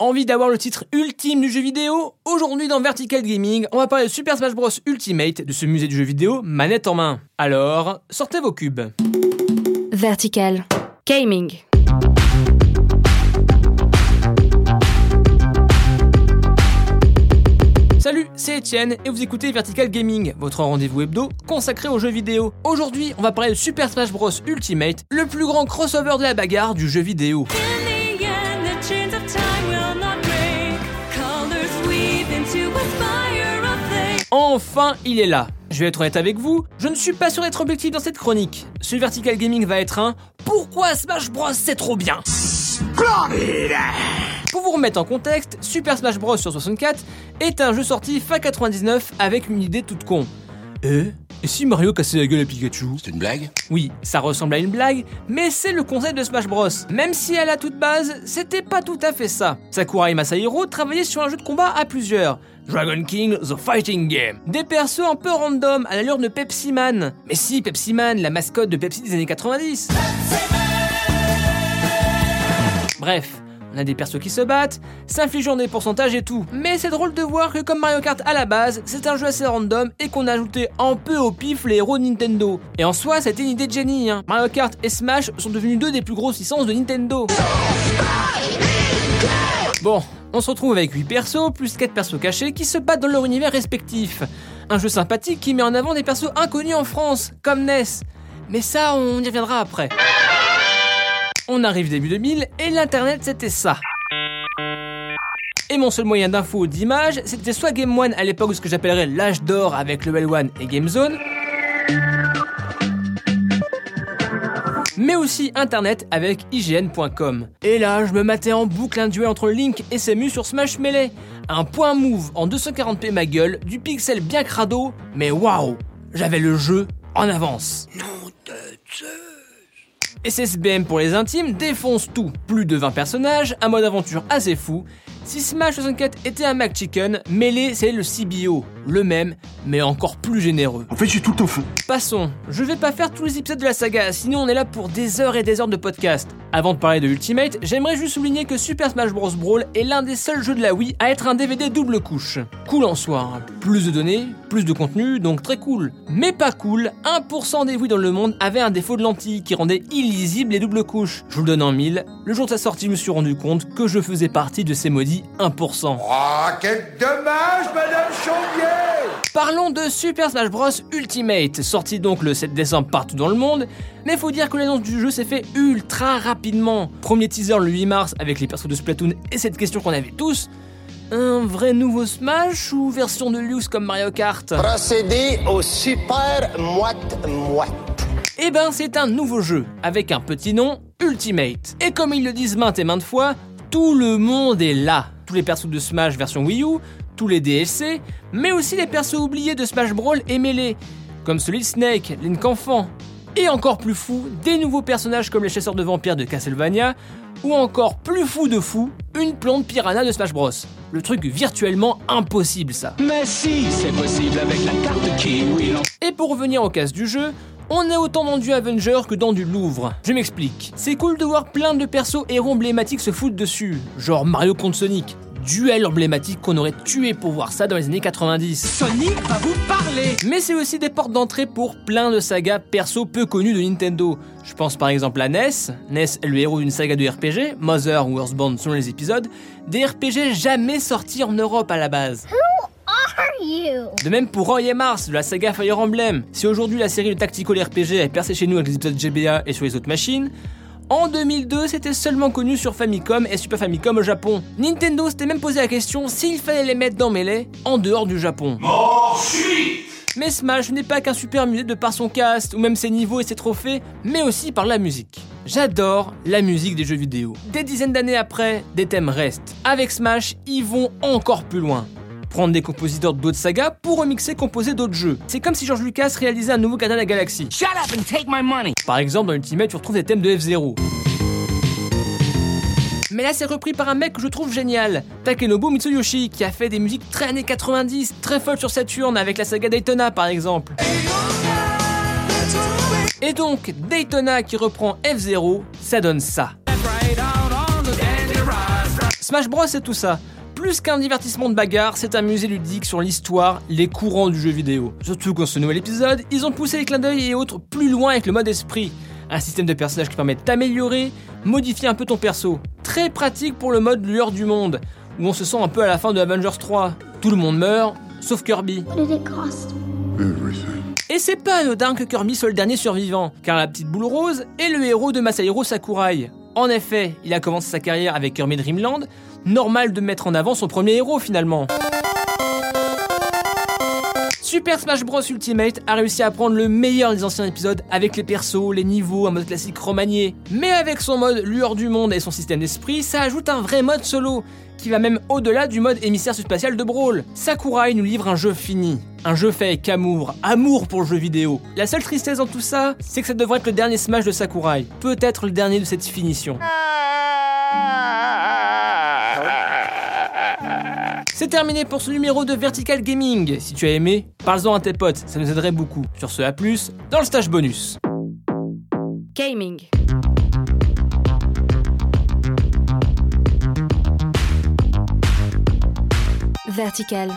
Envie d'avoir le titre ultime du jeu vidéo Aujourd'hui dans Vertical Gaming, on va parler de Super Smash Bros Ultimate, de ce musée du jeu vidéo manette en main. Alors, sortez vos cubes. Vertical Gaming. Salut, c'est Etienne et vous écoutez Vertical Gaming, votre rendez-vous hebdo consacré aux jeux vidéo. Aujourd'hui, on va parler de Super Smash Bros Ultimate, le plus grand crossover de la bagarre du jeu vidéo. Enfin, il est là. Je vais être honnête avec vous, je ne suis pas sûr d'être objectif dans cette chronique. Ce Vertical Gaming va être un Pourquoi Smash Bros c'est trop bien? Pour vous remettre en contexte, Super Smash Bros sur 64 est un jeu sorti fin 99 avec une idée toute con. Euh? Et si Mario cassait la gueule à Pikachu C'est une blague Oui, ça ressemble à une blague, mais c'est le concept de Smash Bros. Même si à la toute base, c'était pas tout à fait ça. Sakurai Masahiro travaillait sur un jeu de combat à plusieurs. Dragon King The Fighting Game. Des persos un peu random à l'allure de Pepsi Man. Mais si, Pepsi Man, la mascotte de Pepsi des années 90. Bref, on a des persos qui se battent, s'infligeant des pourcentages et tout. Mais c'est drôle de voir que comme Mario Kart à la base, c'est un jeu assez random et qu'on a ajouté un peu au pif les héros de Nintendo. Et en soi, c'était une idée de génie. Hein. Mario Kart et Smash sont devenus deux des plus grosses licences de Nintendo. Bon, on se retrouve avec 8 persos, plus 4 persos cachés qui se battent dans leur univers respectif. Un jeu sympathique qui met en avant des persos inconnus en France, comme Ness. Mais ça, on y reviendra après. On arrive début 2000 et l'internet c'était ça. Et mon seul moyen d'info ou d'image, c'était soit Game One à l'époque de ce que j'appellerais l'âge d'or avec Level 1 et Game Zone, mais aussi internet avec IGN.com. Et là, je me matais en boucle un duel entre Link et Samus sur Smash Melee. Un point move en 240p ma gueule, du pixel bien crado, mais waouh, j'avais le jeu en avance. SSBM pour les intimes défonce tout. Plus de 20 personnages, un mode aventure assez fou. Si Smash 64 était un McChicken, Melee c'est le CBO, le même, mais encore plus généreux. En fait, j'ai tout au fond. Passons, je vais pas faire tous les épisodes de la saga, sinon on est là pour des heures et des heures de podcast. Avant de parler de Ultimate, j'aimerais juste souligner que Super Smash Bros. Brawl est l'un des seuls jeux de la Wii à être un DVD double couche. Cool en soi, hein. plus de données, plus de contenu, donc très cool. Mais pas cool, 1% des Wii dans le monde avaient un défaut de lentille qui rendait illisibles les doubles couches. Je vous le donne en mille, le jour de sa sortie je me suis rendu compte que je faisais partie de ces maudits 1%. Oh, quel dommage, Madame Chambier Parlons de Super Smash Bros Ultimate, sorti donc le 7 décembre partout dans le monde, mais faut dire que l'annonce du jeu s'est fait ultra rapidement. Premier teaser le 8 mars avec les persos de Splatoon et cette question qu'on avait tous. Un vrai nouveau Smash ou version de luxe comme Mario Kart? Procédez au super moite-moite. Eh ben c'est un nouveau jeu, avec un petit nom, Ultimate. Et comme ils le disent maintes et maintes fois, tout le monde est là. Tous les persos de Smash version Wii U, tous les DLC, mais aussi les persos oubliés de Smash Brawl et Melee, comme Solid Snake, Link Enfant, et encore plus fou, des nouveaux personnages comme les chasseurs de vampires de Castlevania, ou encore plus fou de fou, une plante piranha de Smash Bros. Le truc virtuellement impossible ça. Mais si, c'est possible avec la carte Kiwi. Et pour revenir au casse du jeu, on est autant dans du Avenger que dans du Louvre. Je m'explique. C'est cool de voir plein de persos héros emblématiques se foutre dessus, genre Mario contre Sonic. Duel emblématique qu'on aurait tué pour voir ça dans les années 90. Sonic va vous parler Mais c'est aussi des portes d'entrée pour plein de sagas perso peu connus de Nintendo. Je pense par exemple à NES. NES est le héros d'une saga de RPG, Mother ou Earthbound selon les épisodes, des RPG jamais sortis en Europe à la base. De même pour Roy et Mars de la saga Fire Emblem. Si aujourd'hui la série de Tactical RPG a percé chez nous avec les épisodes GBA et sur les autres machines, en 2002, c'était seulement connu sur Famicom et Super Famicom au Japon. Nintendo s'était même posé la question s'il fallait les mettre dans Melee en dehors du Japon. Mais Smash n'est pas qu'un super musée de par son cast ou même ses niveaux et ses trophées, mais aussi par la musique. J'adore la musique des jeux vidéo. Des dizaines d'années après, des thèmes restent. Avec Smash, ils vont encore plus loin prendre des compositeurs d'autres sagas pour remixer composer d'autres jeux. C'est comme si George Lucas réalisait un nouveau Gardien de la Galaxie. Shut up and take my money Par exemple, dans Ultimate, tu retrouves des thèmes de F-Zero. Mais là, c'est repris par un mec que je trouve génial, Takenobu Mitsuyoshi, qui a fait des musiques très années 90, très folles sur Saturn, avec la saga Daytona par exemple. Et donc, Daytona qui reprend F-Zero, ça donne ça. Smash Bros c'est tout ça. Plus qu'un divertissement de bagarre, c'est un musée ludique sur l'histoire, les courants du jeu vidéo. Surtout qu'en ce nouvel épisode, ils ont poussé les clins d'œil et autres plus loin avec le mode esprit. Un système de personnages qui permet d'améliorer, modifier un peu ton perso. Très pratique pour le mode lueur du monde, où on se sent un peu à la fin de Avengers 3. Tout le monde meurt, sauf Kirby. Et c'est pas anodin que Kirby soit le dernier survivant, car la petite boule rose est le héros de Masahiro Sakurai. En effet, il a commencé sa carrière avec Kirby Dreamland, normal de mettre en avant son premier héros finalement. Super Smash Bros Ultimate a réussi à prendre le meilleur des anciens épisodes avec les persos, les niveaux, un mode classique remanié. Mais avec son mode lueur du monde et son système d'esprit, ça ajoute un vrai mode solo, qui va même au-delà du mode émissaire spatial de Brawl. Sakurai nous livre un jeu fini, un jeu fait avec amour, amour pour le jeu vidéo. La seule tristesse dans tout ça, c'est que ça devrait être le dernier Smash de Sakurai, peut-être le dernier de cette finition. C'est terminé pour ce numéro de Vertical Gaming. Si tu as aimé, parle-en à tes potes, ça nous aiderait beaucoup. Sur ce, à plus dans le stage bonus. Gaming. Vertical.